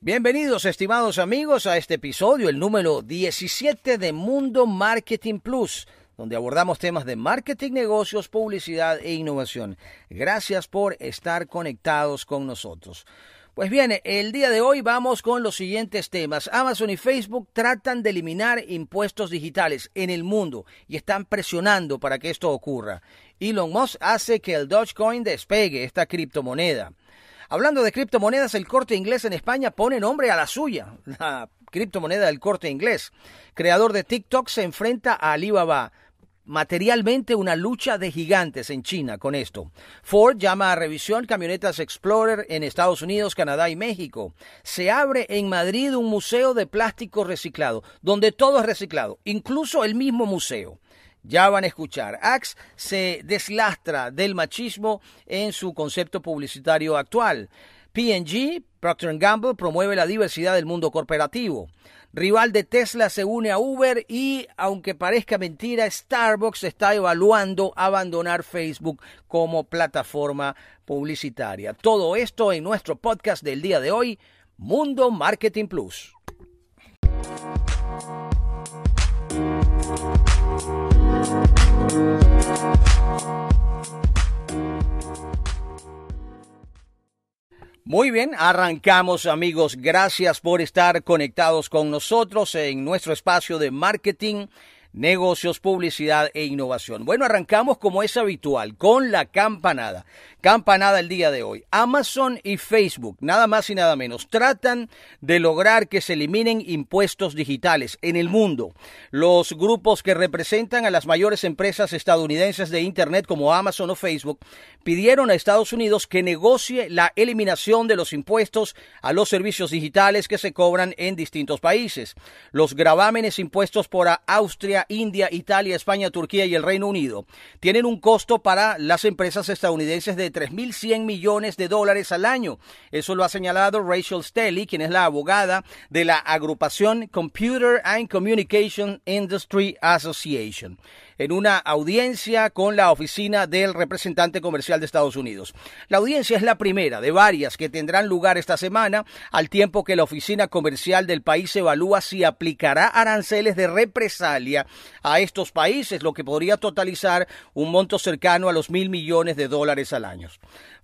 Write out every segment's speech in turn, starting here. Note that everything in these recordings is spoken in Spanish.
Bienvenidos, estimados amigos, a este episodio, el número 17 de Mundo Marketing Plus, donde abordamos temas de marketing, negocios, publicidad e innovación. Gracias por estar conectados con nosotros. Pues bien, el día de hoy vamos con los siguientes temas. Amazon y Facebook tratan de eliminar impuestos digitales en el mundo y están presionando para que esto ocurra. Elon Musk hace que el Dogecoin despegue esta criptomoneda. Hablando de criptomonedas, el corte inglés en España pone nombre a la suya, la criptomoneda del corte inglés. Creador de TikTok se enfrenta a Alibaba. Materialmente una lucha de gigantes en China con esto. Ford llama a revisión camionetas Explorer en Estados Unidos, Canadá y México. Se abre en Madrid un museo de plástico reciclado, donde todo es reciclado, incluso el mismo museo. Ya van a escuchar. Axe se deslastra del machismo en su concepto publicitario actual. P&G, Procter Gamble, promueve la diversidad del mundo corporativo. Rival de Tesla se une a Uber y, aunque parezca mentira, Starbucks está evaluando abandonar Facebook como plataforma publicitaria. Todo esto en nuestro podcast del día de hoy, Mundo Marketing Plus. Muy bien, arrancamos amigos. Gracias por estar conectados con nosotros en nuestro espacio de marketing negocios, publicidad e innovación. Bueno, arrancamos como es habitual, con la campanada. Campanada el día de hoy. Amazon y Facebook, nada más y nada menos, tratan de lograr que se eliminen impuestos digitales en el mundo. Los grupos que representan a las mayores empresas estadounidenses de Internet como Amazon o Facebook pidieron a Estados Unidos que negocie la eliminación de los impuestos a los servicios digitales que se cobran en distintos países. Los gravámenes impuestos por Austria, India, Italia, España, Turquía y el Reino Unido tienen un costo para las empresas estadounidenses de 3.100 millones de dólares al año. Eso lo ha señalado Rachel Staley, quien es la abogada de la agrupación Computer and Communication Industry Association en una audiencia con la oficina del representante comercial de Estados Unidos. La audiencia es la primera de varias que tendrán lugar esta semana, al tiempo que la oficina comercial del país evalúa si aplicará aranceles de represalia a estos países, lo que podría totalizar un monto cercano a los mil millones de dólares al año.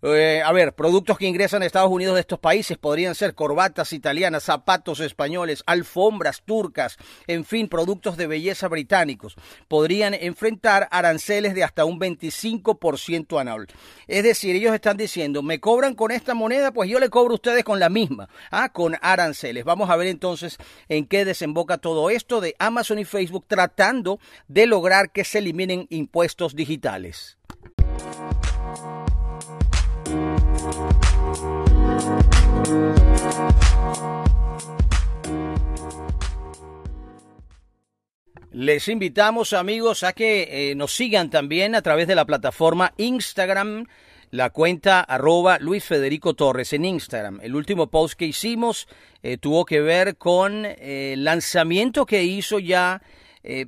Eh, a ver, productos que ingresan a Estados Unidos de estos países podrían ser corbatas italianas, zapatos españoles, alfombras turcas, en fin, productos de belleza británicos. Podrían enfrentar aranceles de hasta un 25% anual. Es decir, ellos están diciendo, me cobran con esta moneda, pues yo le cobro a ustedes con la misma, ¿ah? con aranceles. Vamos a ver entonces en qué desemboca todo esto de Amazon y Facebook tratando de lograr que se eliminen impuestos digitales. Les invitamos amigos a que eh, nos sigan también a través de la plataforma Instagram, la cuenta arroba Luis Federico Torres en Instagram. El último post que hicimos eh, tuvo que ver con eh, el lanzamiento que hizo ya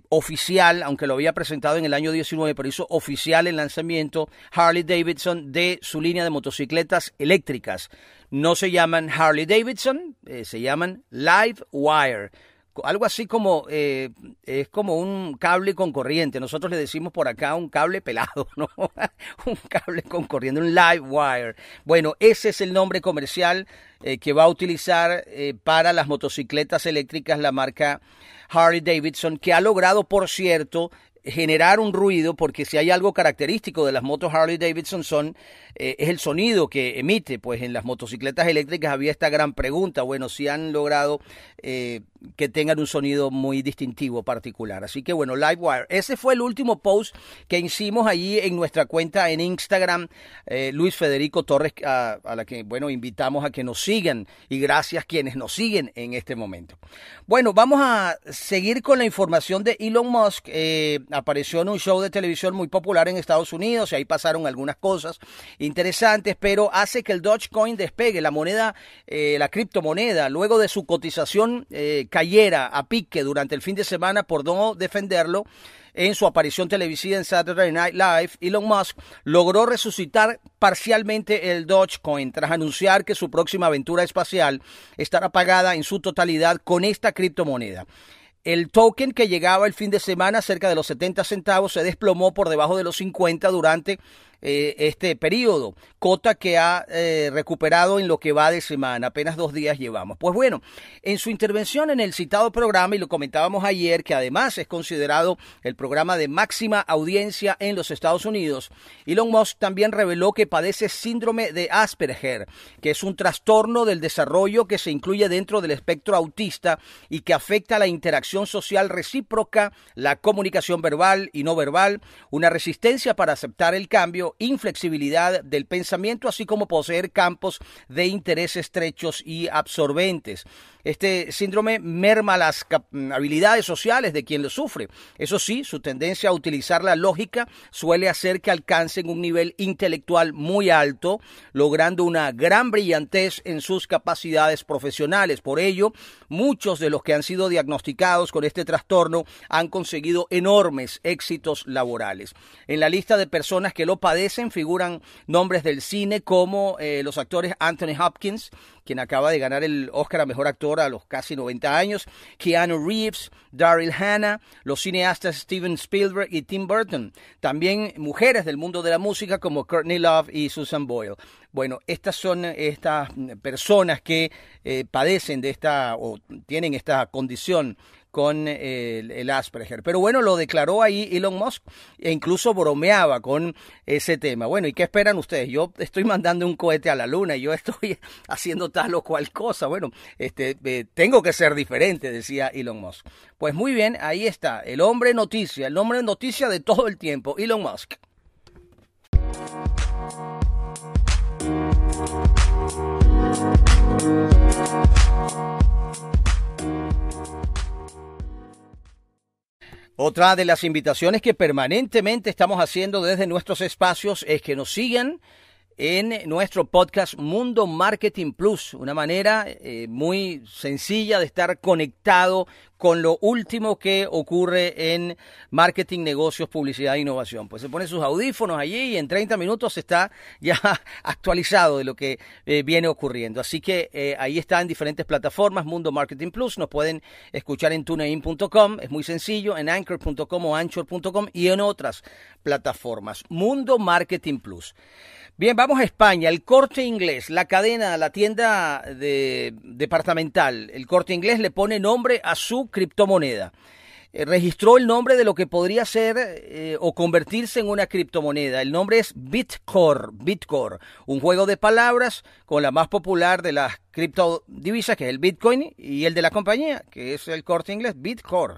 oficial, aunque lo había presentado en el año 19, pero hizo oficial el lanzamiento Harley Davidson de su línea de motocicletas eléctricas. No se llaman Harley Davidson, se llaman Live Wire algo así como eh, es como un cable con corriente. Nosotros le decimos por acá un cable pelado, ¿no? un cable con corriente, un live wire. Bueno, ese es el nombre comercial eh, que va a utilizar eh, para las motocicletas eléctricas la marca Harley Davidson, que ha logrado, por cierto, generar un ruido, porque si hay algo característico de las motos Harley Davidson son es el sonido que emite, pues en las motocicletas eléctricas había esta gran pregunta, bueno, si han logrado que tengan un sonido muy distintivo, particular. Así que bueno, Livewire, ese fue el último post que hicimos allí en nuestra cuenta en Instagram, eh, Luis Federico Torres, a, la que, bueno, invitamos a que nos sigan y gracias quienes nos siguen en este momento. Bueno, vamos a seguir con la información de Elon Musk. apareció en un show de televisión muy popular en Estados Unidos y ahí pasaron algunas cosas interesantes, pero hace que el Dogecoin despegue, la moneda, eh, la criptomoneda, luego de su cotización eh, cayera a pique durante el fin de semana por no defenderlo en su aparición televisiva en Saturday Night Live, Elon Musk logró resucitar parcialmente el Dogecoin tras anunciar que su próxima aventura espacial estará pagada en su totalidad con esta criptomoneda. El token que llegaba el fin de semana cerca de los 70 centavos se desplomó por debajo de los 50 durante eh, este periodo, cota que ha eh, recuperado en lo que va de semana, apenas dos días llevamos. Pues bueno, en su intervención en el citado programa, y lo comentábamos ayer, que además es considerado el programa de máxima audiencia en los Estados Unidos, Elon Musk también reveló que padece síndrome de Asperger, que es un trastorno del desarrollo que se incluye dentro del espectro autista y que afecta la interacción social recíproca, la comunicación verbal y no verbal, una resistencia para aceptar el cambio, inflexibilidad del pensamiento, así como poseer campos de interés estrechos y absorbentes. Este síndrome merma las habilidades sociales de quien lo sufre. Eso sí, su tendencia a utilizar la lógica suele hacer que alcancen un nivel intelectual muy alto, logrando una gran brillantez en sus capacidades profesionales. Por ello, muchos de los que han sido diagnosticados con este trastorno han conseguido enormes éxitos laborales. En la lista de personas que lo padecen figuran nombres del cine como eh, los actores Anthony Hopkins, quien acaba de ganar el Oscar a Mejor Actor a los casi 90 años, Keanu Reeves, Daryl Hannah, los cineastas Steven Spielberg y Tim Burton, también mujeres del mundo de la música como Courtney Love y Susan Boyle. Bueno, estas son estas personas que eh, padecen de esta o tienen esta condición con el, Asperger. Pero bueno, lo declaró ahí Elon Musk e incluso bromeaba con ese tema. Bueno, ¿y qué esperan ustedes? Yo estoy mandando un cohete a la luna y yo estoy haciendo tal o cual cosa. Bueno, este, eh, tengo que ser diferente, decía Elon Musk. Pues muy bien, ahí está, el hombre noticia, el hombre noticia de todo el tiempo, Elon Musk. Otra de las invitaciones que permanentemente estamos haciendo desde nuestros espacios es que nos sigan en nuestro podcast Mundo Marketing Plus, una manera eh, muy sencilla de estar conectado con lo último que ocurre en marketing, negocios, publicidad e innovación. Pues se pone sus audífonos allí y en 30 minutos está ya actualizado de lo que eh, viene ocurriendo. Así que eh, ahí está en diferentes plataformas, Mundo Marketing Plus, nos pueden escuchar en tunein.com, es muy sencillo, en anchor.com o anchor.com y en otras plataformas. Mundo Marketing Plus. Bien, vamos a España. El corte inglés, la cadena, la tienda de, departamental, el corte inglés le pone nombre a su criptomoneda. Eh, registró el nombre de lo que podría ser eh, o convertirse en una criptomoneda. El nombre es Bitcore, Bitcore, un juego de palabras con la más popular de las criptodivisas, que es el Bitcoin, y el de la compañía, que es el corte inglés, Bitcore.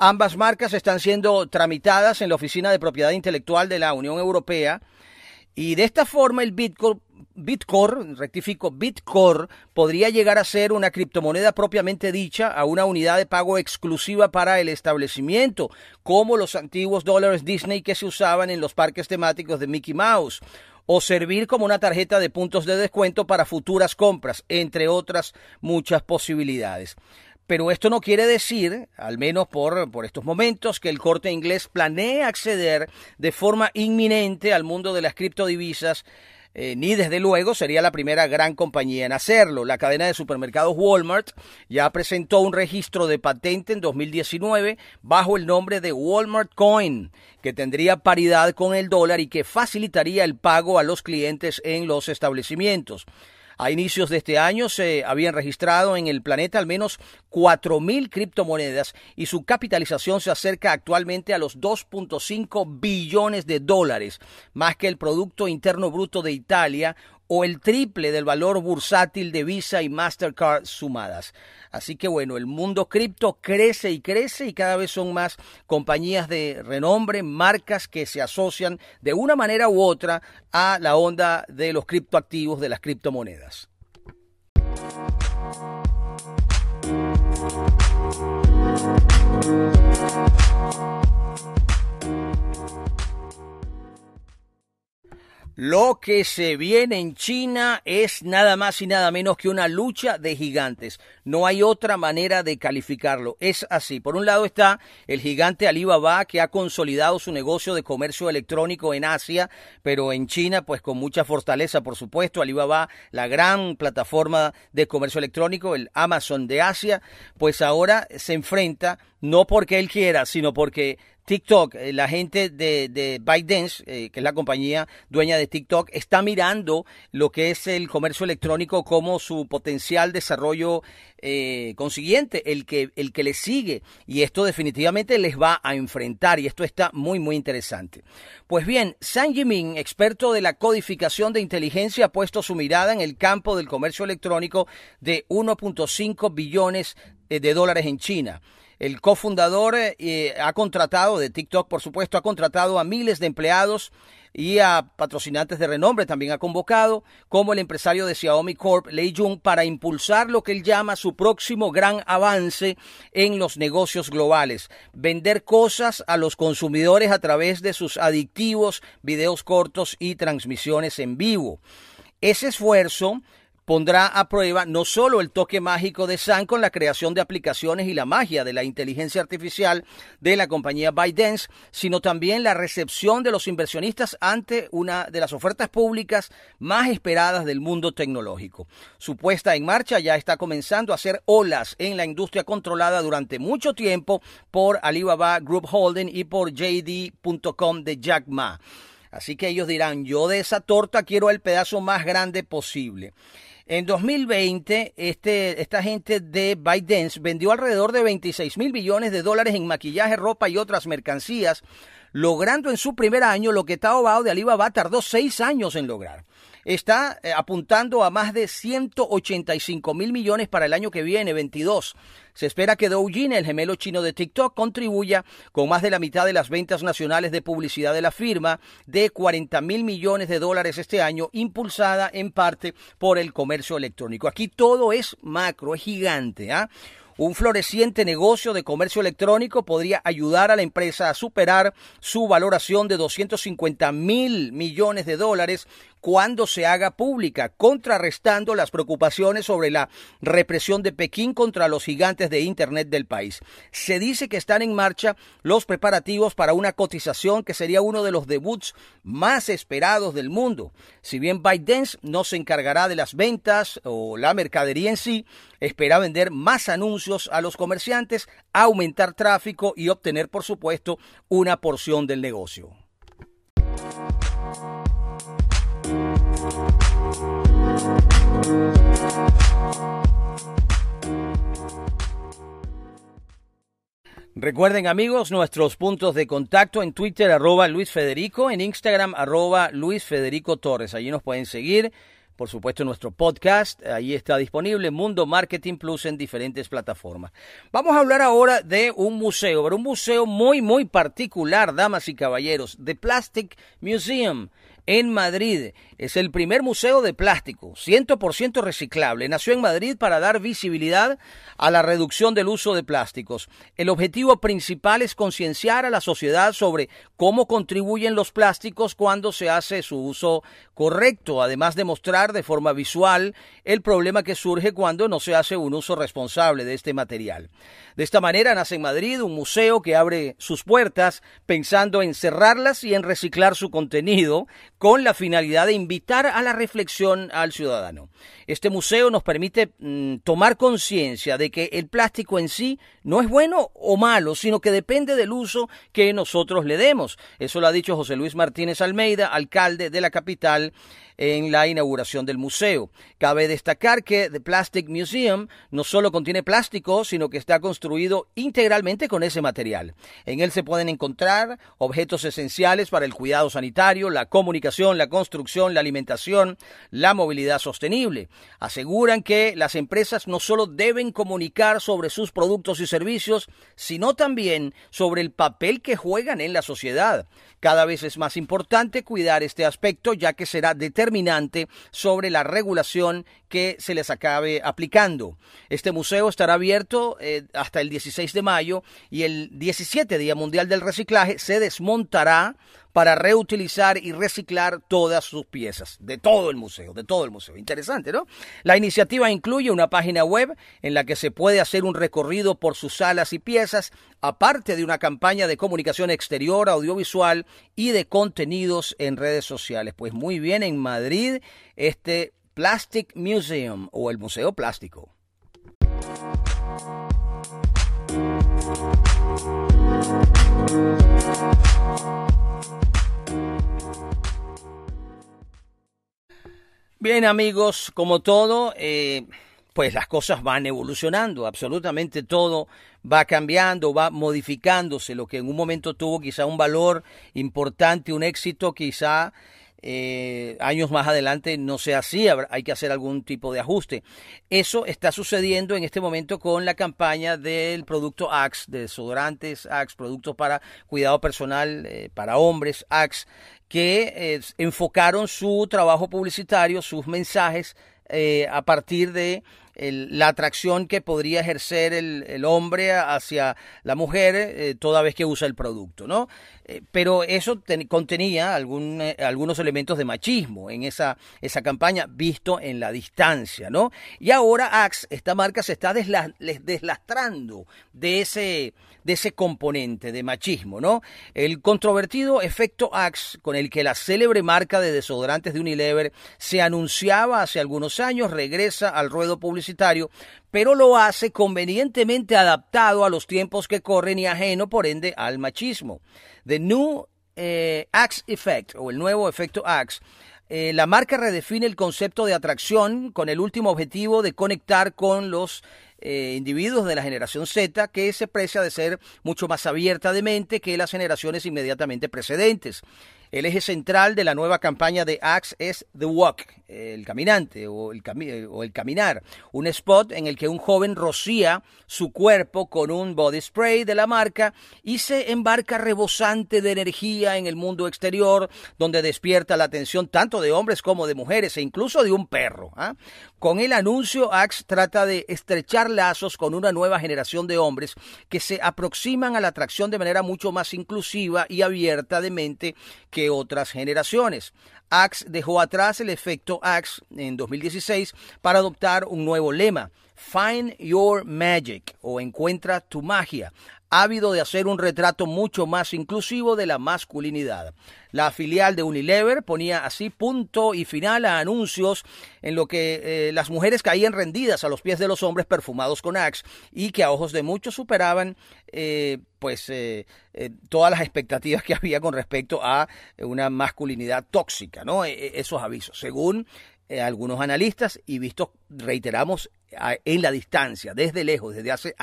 Ambas marcas están siendo tramitadas en la Oficina de Propiedad Intelectual de la Unión Europea y de esta forma el Bitcoin, rectifico, Bitcore podría llegar a ser una criptomoneda propiamente dicha a una unidad de pago exclusiva para el establecimiento, como los antiguos dólares Disney que se usaban en los parques temáticos de Mickey Mouse o servir como una tarjeta de puntos de descuento para futuras compras, entre otras muchas posibilidades. Pero esto no quiere decir, al menos por, por estos momentos, que el corte inglés planee acceder de forma inminente al mundo de las criptodivisas eh, ni desde luego sería la primera gran compañía en hacerlo. La cadena de supermercados Walmart ya presentó un registro de patente en 2019 bajo el nombre de Walmart Coin, que tendría paridad con el dólar y que facilitaría el pago a los clientes en los establecimientos. A inicios de este año se habían registrado en el planeta al menos 4.000 criptomonedas y su capitalización se acerca actualmente a los 2.5 billones de dólares, más que el Producto Interno Bruto de Italia o el triple del valor bursátil de Visa y Mastercard sumadas. Así que bueno, el mundo cripto crece y crece y cada vez son más compañías de renombre, marcas que se asocian de una manera u otra a la onda de los criptoactivos, de las criptomonedas. Lo que se viene en China es nada más y nada menos que una lucha de gigantes. No hay otra manera de calificarlo. Es así. Por un lado está el gigante Alibaba que ha consolidado su negocio de comercio electrónico en Asia, pero en China pues con mucha fortaleza, por supuesto. Alibaba, la gran plataforma de comercio electrónico, el Amazon de Asia, pues ahora se enfrenta no porque él quiera, sino porque TikTok, eh, la gente de, de ByteDance, eh, que es la compañía dueña de TikTok, está mirando lo que es el comercio electrónico como su potencial desarrollo eh, consiguiente, el que, el que le sigue. Y esto definitivamente les va a enfrentar y esto está muy, muy interesante. Pues bien, San Yimin, experto de la codificación de inteligencia, ha puesto su mirada en el campo del comercio electrónico de 1.5 billones de dólares en China. El cofundador eh, ha contratado, de TikTok por supuesto, ha contratado a miles de empleados y a patrocinantes de renombre también ha convocado, como el empresario de Xiaomi Corp, Lei Jung, para impulsar lo que él llama su próximo gran avance en los negocios globales, vender cosas a los consumidores a través de sus adictivos videos cortos y transmisiones en vivo. Ese esfuerzo pondrá a prueba no solo el toque mágico de San con la creación de aplicaciones y la magia de la inteligencia artificial de la compañía ByteDance, sino también la recepción de los inversionistas ante una de las ofertas públicas más esperadas del mundo tecnológico. Su puesta en marcha ya está comenzando a hacer olas en la industria controlada durante mucho tiempo por Alibaba Group Holding y por JD.com de Jack Ma. Así que ellos dirán, yo de esa torta quiero el pedazo más grande posible. En 2020, este, esta gente de ByteDance vendió alrededor de 26 mil millones de dólares en maquillaje, ropa y otras mercancías, logrando en su primer año lo que Taobao de Alibaba tardó seis años en lograr está eh, apuntando a más de 185 mil millones para el año que viene, 22. Se espera que Douyin, el gemelo chino de TikTok, contribuya con más de la mitad de las ventas nacionales de publicidad de la firma de 40 mil millones de dólares este año, impulsada en parte por el comercio electrónico. Aquí todo es macro, es gigante. ¿ah? Un floreciente negocio de comercio electrónico podría ayudar a la empresa a superar su valoración de 250 mil millones de dólares cuando se haga pública, contrarrestando las preocupaciones sobre la represión de Pekín contra los gigantes de Internet del país. Se dice que están en marcha los preparativos para una cotización que sería uno de los debuts más esperados del mundo. Si bien ByteDance no se encargará de las ventas o la mercadería en sí, espera vender más anuncios a los comerciantes, aumentar tráfico y obtener, por supuesto, una porción del negocio. Recuerden amigos nuestros puntos de contacto en Twitter arroba Luis Federico, en Instagram arroba Luis Federico Torres. Allí nos pueden seguir. Por supuesto, nuestro podcast, ahí está disponible, Mundo Marketing Plus en diferentes plataformas. Vamos a hablar ahora de un museo, pero un museo muy, muy particular, damas y caballeros, The Plastic Museum en Madrid. Es el primer museo de plástico, 100% reciclable. Nació en Madrid para dar visibilidad a la reducción del uso de plásticos. El objetivo principal es concienciar a la sociedad sobre cómo contribuyen los plásticos cuando se hace su uso correcto, además de mostrar de forma visual el problema que surge cuando no se hace un uso responsable de este material. De esta manera nace en Madrid un museo que abre sus puertas pensando en cerrarlas y en reciclar su contenido con la finalidad de invitar a la reflexión al ciudadano. Este museo nos permite mm, tomar conciencia de que el plástico en sí no es bueno o malo, sino que depende del uso que nosotros le demos. Eso lo ha dicho José Luis Martínez Almeida, alcalde de la capital en la inauguración del museo. Cabe destacar que The Plastic Museum no solo contiene plástico, sino que está construido integralmente con ese material. En él se pueden encontrar objetos esenciales para el cuidado sanitario, la comunicación, la construcción, la alimentación, la movilidad sostenible. Aseguran que las empresas no solo deben comunicar sobre sus productos y servicios, sino también sobre el papel que juegan en la sociedad. Cada vez es más importante cuidar este aspecto ya que será determinante sobre la regulación que se les acabe aplicando. Este museo estará abierto eh, hasta el 16 de mayo y el 17 Día Mundial del Reciclaje se desmontará para reutilizar y reciclar todas sus piezas, de todo el museo, de todo el museo. Interesante, ¿no? La iniciativa incluye una página web en la que se puede hacer un recorrido por sus salas y piezas, aparte de una campaña de comunicación exterior, audiovisual y de contenidos en redes sociales. Pues muy bien, en Madrid, este Plastic Museum o el Museo Plástico. Bien amigos, como todo, eh, pues las cosas van evolucionando, absolutamente todo va cambiando, va modificándose, lo que en un momento tuvo quizá un valor importante, un éxito, quizá eh, años más adelante no sea así, hay que hacer algún tipo de ajuste. Eso está sucediendo en este momento con la campaña del producto Axe, de desodorantes Axe, productos para cuidado personal eh, para hombres Axe, que eh, enfocaron su trabajo publicitario, sus mensajes a partir de la atracción que podría ejercer el, hombre hacia la mujer eh, toda vez que usa el producto, ¿no? Eh, pero eso contenía eh, algunos elementos de machismo en esa, esa campaña visto en la distancia, ¿no? Y ahora Axe, esta marca se está deslastrando de ese, de ese componente de machismo, ¿no? El controvertido efecto Axe, con el que la célebre marca de desodorantes de Unilever se anunciaba hace algunos años, regresa al ruedo publicitario, pero lo hace convenientemente adaptado a los tiempos que corren y ajeno, por ende, al machismo. The New eh, Axe Effect, o el nuevo efecto Axe, eh, la marca redefine el concepto de atracción con el último objetivo de conectar con los eh, individuos de la generación Z que se precia de ser mucho más abierta de mente que las generaciones inmediatamente precedentes. El eje central de la nueva campaña de Axe es The Walk, el caminante o el, caminar, un spot en el que un joven rocía su cuerpo con un body spray de la marca y se embarca rebosante de energía en el mundo exterior, donde despierta la atención tanto de hombres como de mujeres e incluso de un perro. ¿ah? Con el anuncio, Axe trata de estrechar lazos con una nueva generación de hombres que se aproximan a la atracción de manera mucho más inclusiva y abierta de mente que otras generaciones. Axe dejó atrás el efecto Axe en 2016 para adoptar un nuevo lema, Find Your Magic o Encuentra tu magia, ávido de hacer un retrato mucho más inclusivo de la masculinidad. La filial de Unilever ponía así punto y final a anuncios en lo que eh, las mujeres caían rendidas a los pies de los hombres perfumados con Axe y que a ojos de muchos superaban eh, pues eh, todas las expectativas que había con respecto a una masculinidad tóxica, ¿no? E, e, esos avisos, según algunos analistas y vistos, reiteramos, en la distancia, desde lejos, desde hace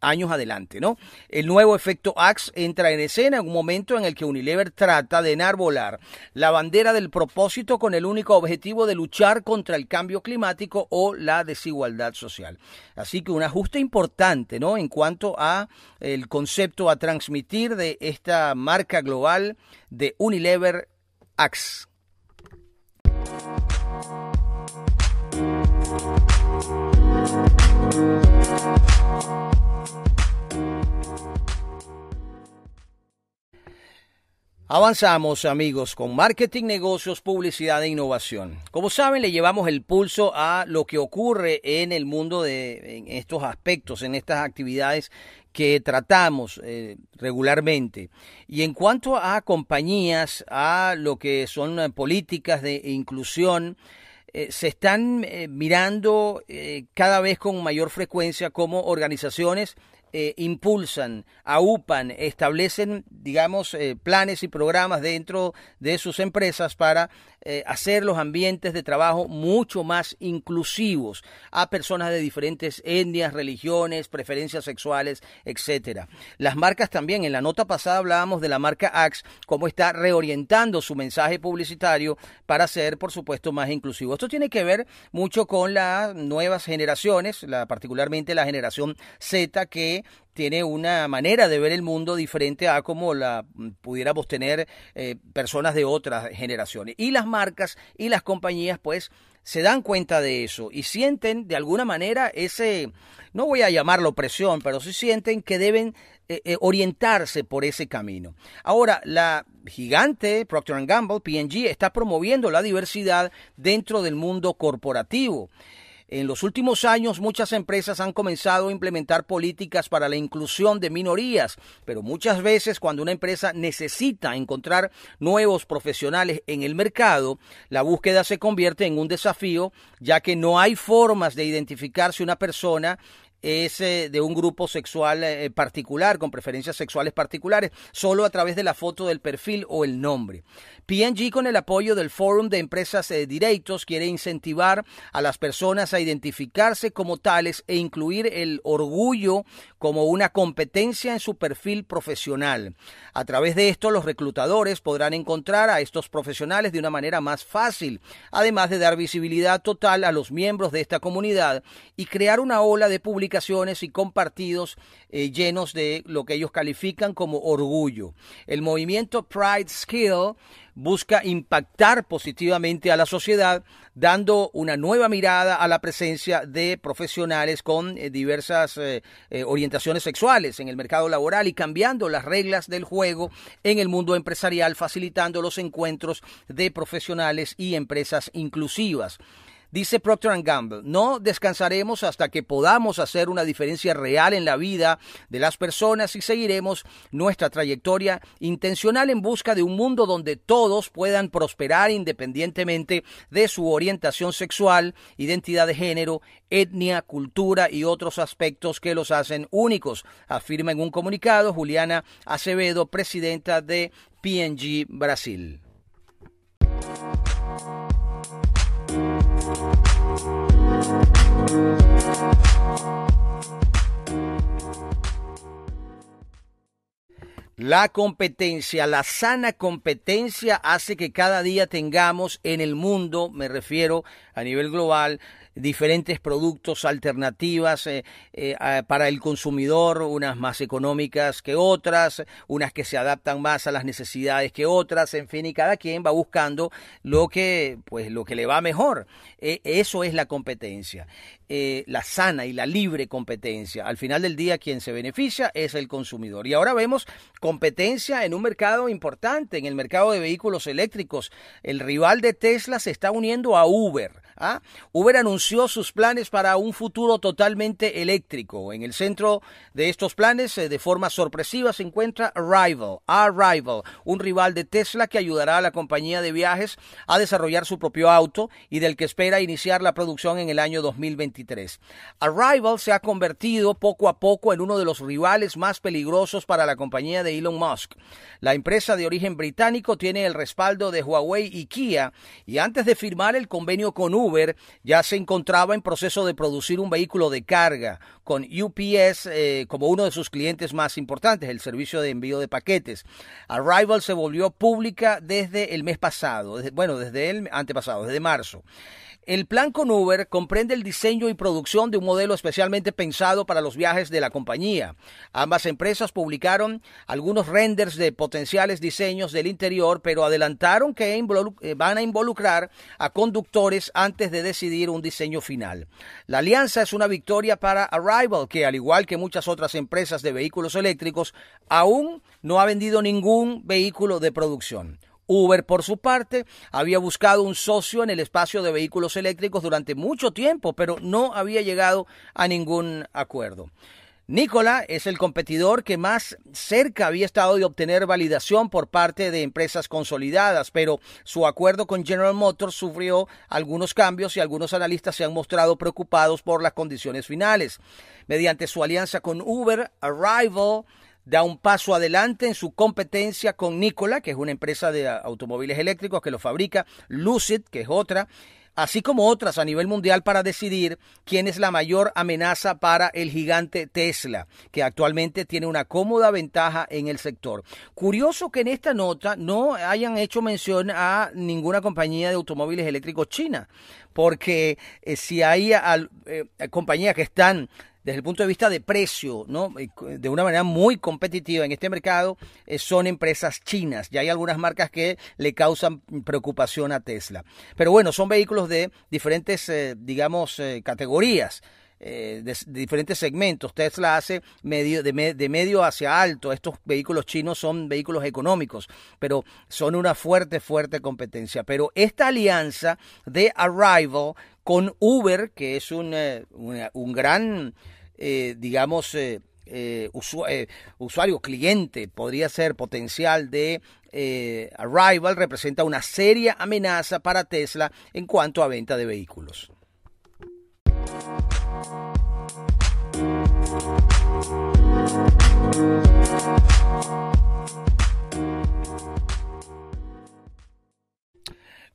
años, adelante, ¿no? El nuevo efecto Axe entra en escena en un momento en el que Unilever trata de enarbolar la bandera del propósito con el único objetivo de luchar contra el cambio climático o la desigualdad social. Así que un ajuste importante, ¿no? En cuanto a el concepto a transmitir de esta marca global de Unilever Axe. Avanzamos amigos con marketing, negocios, publicidad e innovación. Como saben, le llevamos el pulso a lo que ocurre en el mundo de estos aspectos, en estas actividades que tratamos eh, regularmente. Y en cuanto a compañías, a lo que son políticas de inclusión, eh, se están eh, mirando cada vez con mayor frecuencia como organizaciones eh, impulsan, aupan, establecen, digamos, eh, planes y programas dentro de sus empresas para eh, hacer los ambientes de trabajo mucho más inclusivos a personas de diferentes etnias, religiones, preferencias sexuales, etcétera. Las marcas también, en la nota pasada hablábamos de la marca Axe, cómo está reorientando su mensaje publicitario para ser, por supuesto, más inclusivo. Esto tiene que ver mucho con las nuevas generaciones, la, particularmente la generación Z, que tiene una manera de ver el mundo diferente a como la pudiéramos tener eh, personas de otras generaciones. Y las marcas y las compañías pues se dan cuenta de eso y sienten de alguna manera ese, no voy a llamarlo presión, pero sí sienten que deben eh, eh, orientarse por ese camino. Ahora, la gigante Procter Gamble, PG, está promoviendo la diversidad dentro del mundo corporativo. En los últimos años muchas empresas han comenzado a implementar políticas para la inclusión de minorías, pero muchas veces cuando una empresa necesita encontrar nuevos profesionales en el mercado, la búsqueda se convierte en un desafío, ya que no hay formas de identificar si una persona es eh, de un grupo sexual eh, particular, con preferencias sexuales particulares, solo a través de la foto del perfil o el nombre. PNG, con el apoyo del Fórum de Empresas de Derechos, quiere incentivar a las personas a identificarse como tales e incluir el orgullo como una competencia en su perfil profesional. A través de esto, los reclutadores podrán encontrar a estos profesionales de una manera más fácil, además de dar visibilidad total a los miembros de esta comunidad y crear una ola de publicaciones y compartidos eh, llenos de lo que ellos califican como orgullo. El movimiento Pride Skill busca impactar positivamente a la sociedad, dando una nueva mirada a la presencia de profesionales con eh, diversas eh, eh, orientaciones sexuales en el mercado laboral y cambiando las reglas del juego en el mundo empresarial, facilitando los encuentros de profesionales y empresas inclusivas. Dice Procter Gamble, no descansaremos hasta que podamos hacer una diferencia real en la vida de las personas y seguiremos nuestra trayectoria intencional en busca de un mundo donde todos puedan prosperar independientemente de su orientación sexual, identidad de género, etnia, cultura y otros aspectos que los hacen únicos, afirma en un comunicado Juliana Acevedo, presidenta de PNG Brasil. La competencia, la sana competencia hace que cada día tengamos en el mundo, me refiero a nivel global, diferentes productos, alternativas eh, eh, para el consumidor, unas más económicas que otras, unas que se adaptan más a las necesidades que otras, en fin, y cada quien va buscando lo que, pues, lo que le va mejor. E, eso es la competencia, eh, la sana y la libre competencia. Al final del día, quien se beneficia es el consumidor. Y ahora vemos competencia en un mercado importante, en el mercado de vehículos eléctricos. El rival de Tesla se está uniendo a Uber. ¿Ah? Uber anunció sus planes para un futuro totalmente eléctrico. En el centro de estos planes, eh, de forma sorpresiva, se encuentra Arrival, Arrival, un rival de Tesla que ayudará a la compañía de viajes a desarrollar su propio auto y del que espera iniciar la producción en el año 2023. Arrival se ha convertido poco a poco en uno de los rivales más peligrosos para la compañía de Elon Musk. La empresa de origen británico tiene el respaldo de Huawei y Kia y antes de firmar el convenio con Uber, ya se en proceso de producir un vehículo de carga con UPS eh, como uno de sus clientes más importantes, el servicio de envío de paquetes. Arrival se volvió pública desde el mes pasado, bueno, desde el antepasado, desde marzo. El plan con Uber comprende el diseño y producción de un modelo especialmente pensado para los viajes de la compañía. Ambas empresas publicaron algunos renders de potenciales diseños del interior, pero adelantaron que eh, van a involucrar a conductores antes de decidir un diseño final. La alianza es una victoria para Arrival, que al igual que muchas otras empresas de vehículos eléctricos, aún no ha vendido ningún vehículo de producción. Uber, por su parte, había buscado un socio en el espacio de vehículos eléctricos durante mucho tiempo, pero no había llegado a ningún acuerdo. Nikola es el competidor que más cerca había estado de obtener validación por parte de empresas consolidadas, pero su acuerdo con General Motors sufrió algunos cambios y algunos analistas se han mostrado preocupados por las condiciones finales. Mediante su alianza con Uber, Arrival da un paso adelante en su competencia con Nikola, que es una empresa de automóviles eléctricos que lo fabrica, Lucid, que es otra, así como otras a nivel mundial para decidir quién es la mayor amenaza para el gigante Tesla, que actualmente tiene una cómoda ventaja en el sector. Curioso que en esta nota no hayan hecho mención a ninguna compañía de automóviles eléctricos china, porque eh, si hay eh, compañías que están desde el punto de vista de precio, ¿no? de una manera muy competitiva en este mercado, eh, son empresas chinas. Ya hay algunas marcas que le causan preocupación a Tesla. Pero bueno, son vehículos de diferentes, eh, digamos, eh, categorías. De, diferentes segmentos. Tesla hace medio, de, medio hacia alto. Estos vehículos chinos son vehículos económicos, pero son una fuerte, fuerte competencia. Pero esta alianza de Arrival con Uber, que es un, eh, un, gran, eh, digamos, eh, usuario, cliente, podría ser potencial de Arrival, representa una seria amenaza para Tesla en cuanto a venta de vehículos.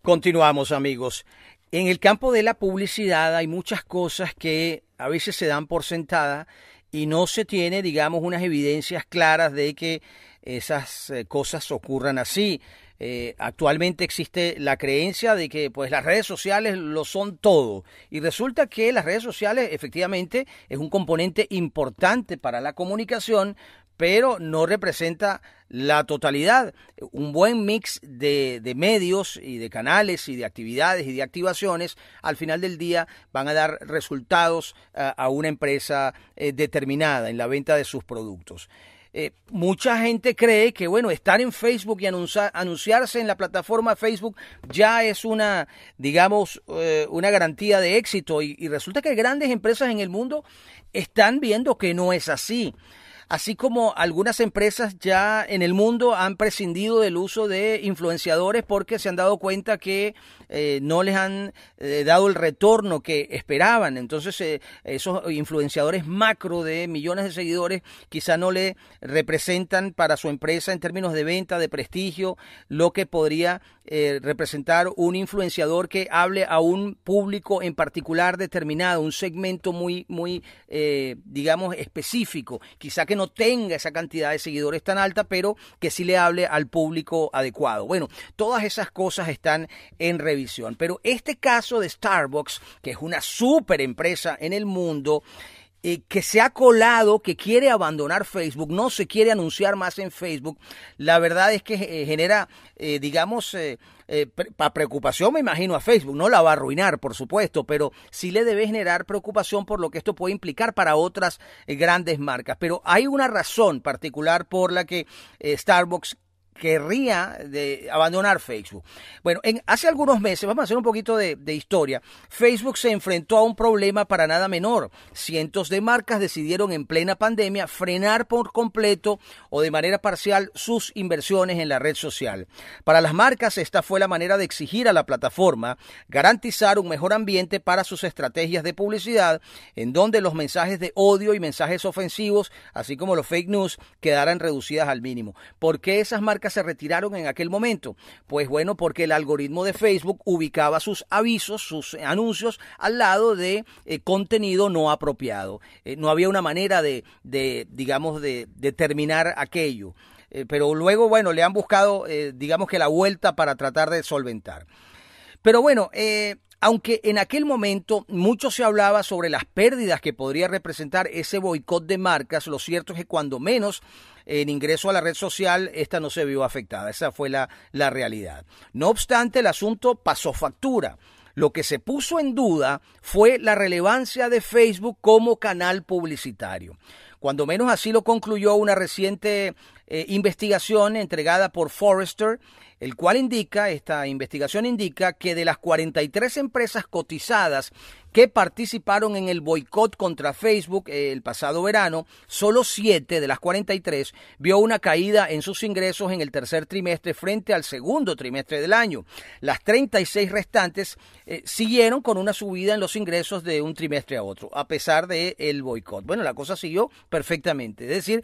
Continuamos amigos. En el campo de la publicidad hay muchas cosas que a veces se dan por sentada y no se tiene, digamos, unas evidencias claras de que esas eh, cosas ocurran así. Eh, actualmente existe la creencia de que pues las redes sociales lo son todo y resulta que las redes sociales efectivamente es un componente importante para la comunicación pero no representa la totalidad. Un buen mix de, medios y de canales y de actividades y de activaciones al final del día van a dar resultados eh, a una empresa eh, determinada en la venta de sus productos. Eh, mucha gente cree que, bueno, estar en Facebook y anunciarse en la plataforma Facebook ya es una, digamos, una garantía de éxito. Y, y resulta que grandes empresas en el mundo están viendo que no es así así como algunas empresas ya en el mundo han prescindido del uso de influenciadores porque se han dado cuenta que eh, no les han eh, dado el retorno que esperaban. Entonces eh, esos influenciadores macro de millones de seguidores quizá no le representan para su empresa en términos de venta, de prestigio, lo que podría representar un influenciador que hable a un público en particular determinado, un segmento muy, muy digamos, específico. Quizá que no tenga esa cantidad de seguidores tan alta, pero que sí le hable al público adecuado. Bueno, todas esas cosas están en revisión, pero este caso de Starbucks, que es una super empresa en el mundo, eh, que se ha colado, que quiere abandonar Facebook, no se quiere anunciar más en Facebook, la verdad es que eh, genera, eh, digamos, para preocupación me imagino a Facebook, no la va a arruinar, por supuesto, pero sí le debe generar preocupación por lo que esto puede implicar para otras grandes marcas. Pero hay una razón particular por la que Starbucks querría abandonar Facebook. Bueno, en, hace algunos meses, vamos a hacer un poquito de, de, historia, Facebook se enfrentó a un problema para nada menor. Cientos de marcas decidieron en plena pandemia frenar por completo o de manera parcial sus inversiones en la red social. Para las marcas, esta fue la manera de exigir a la plataforma garantizar un mejor ambiente para sus estrategias de publicidad, en donde los mensajes de odio y mensajes ofensivos, así como los fake news, quedaran reducidas al mínimo. ¿Por qué esas marcas se retiraron en aquel momento? Pues bueno, porque el algoritmo de Facebook ubicaba sus avisos, sus anuncios al lado de eh, contenido no apropiado. Eh, no había una manera de, de digamos, de determinar aquello. Eh, pero luego, bueno, le han buscado, digamos que la vuelta para tratar de solventar. Pero bueno, aunque en aquel momento mucho se hablaba sobre las pérdidas que podría representar ese boicot de marcas, lo cierto es que cuando menos en ingreso a la red social, esta no se vio afectada. Esa fue la, la realidad. No obstante, el asunto pasó factura. Lo que se puso en duda fue la relevancia de Facebook como canal publicitario. Cuando menos así lo concluyó una reciente eh, investigación entregada por Forrester, el cual indica, esta investigación indica que de las 43 empresas cotizadas que participaron en el boicot contra Facebook eh, el pasado verano, solo 7 de las 43 vio una caída en sus ingresos en el tercer trimestre frente al segundo trimestre del año. Las 36 restantes eh, siguieron con una subida en los ingresos de un trimestre a otro, a pesar del el boicot. Bueno, la cosa siguió perfectamente, es decir,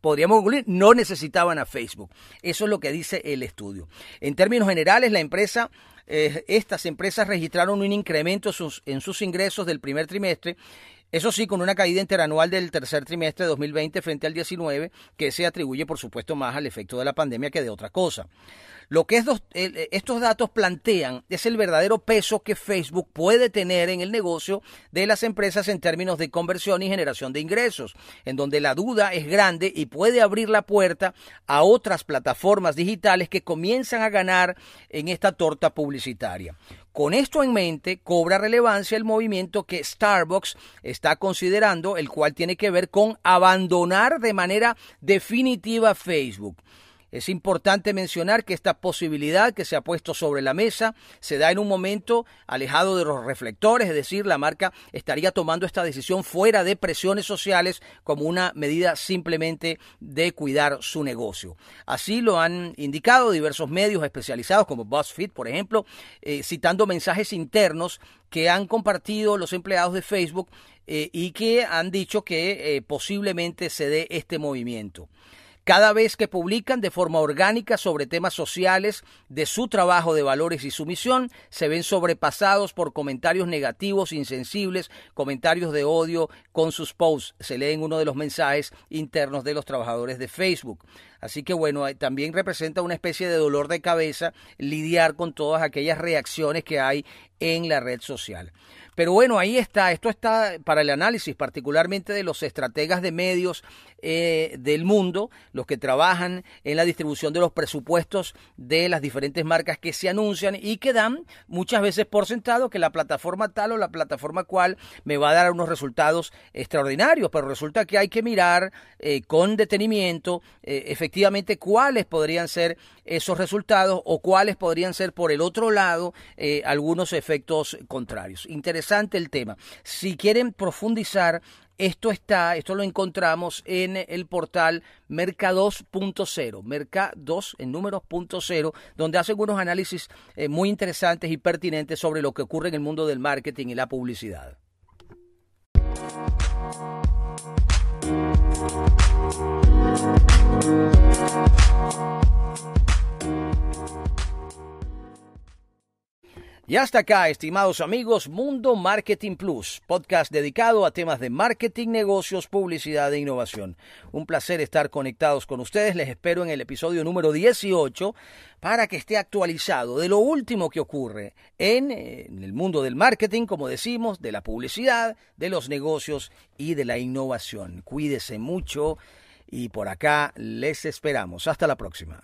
podríamos concluir, no necesitaban a Facebook. Eso es lo que dice el estudio. En términos generales, la empresa, eh, estas empresas registraron un incremento en sus ingresos del primer trimestre eso sí, con una caída interanual del tercer trimestre de 2020 frente al 19, que se atribuye, por supuesto, más al efecto de la pandemia que de otra cosa. Lo que estos datos plantean es el verdadero peso que Facebook puede tener en el negocio de las empresas en términos de conversión y generación de ingresos, en donde la duda es grande y puede abrir la puerta a otras plataformas digitales que comienzan a ganar en esta torta publicitaria. Con esto en mente, cobra relevancia el movimiento que Starbucks está considerando, el cual tiene que ver con abandonar de manera definitiva Facebook. Es importante mencionar que esta posibilidad que se ha puesto sobre la mesa se da en un momento alejado de los reflectores, es decir, la marca estaría tomando esta decisión fuera de presiones sociales como una medida simplemente de cuidar su negocio. Así lo han indicado diversos medios especializados como BuzzFeed, por ejemplo, eh, citando mensajes internos que han compartido los empleados de Facebook eh, y que han dicho que eh, posiblemente se dé este movimiento. Cada vez que publican de forma orgánica sobre temas sociales de su trabajo de valores y su misión, se ven sobrepasados por comentarios negativos, insensibles, comentarios de odio con sus posts. Se leen uno de los mensajes internos de los trabajadores de Facebook. Así que bueno, también representa una especie de dolor de cabeza lidiar con todas aquellas reacciones que hay en la red social. Pero bueno, ahí está, esto está para el análisis particularmente de los estrategas de medios eh, del mundo, los que trabajan en la distribución de los presupuestos de las diferentes marcas que se anuncian y que dan muchas veces por sentado que la plataforma tal o la plataforma cual me va a dar unos resultados extraordinarios, pero resulta que hay que mirar eh, con detenimiento eh, efectivamente cuáles podrían ser esos resultados o cuáles podrían ser por el otro lado algunos efectos contrarios. Interesante el tema. Si quieren profundizar esto está, esto lo encontramos en el portal Mercados.0, Mercados en números punto cero, donde hacen unos análisis eh, muy interesantes y pertinentes sobre lo que ocurre en el mundo del marketing y la publicidad. Y hasta acá, estimados amigos, Mundo Marketing Plus, podcast dedicado a temas de marketing, negocios, publicidad e innovación. Un placer estar conectados con ustedes. Les espero en el episodio número 18 para que esté actualizado de lo último que ocurre en, en el mundo del marketing, como decimos, de la publicidad, de los negocios y de la innovación. Cuídese mucho y por acá les esperamos. Hasta la próxima.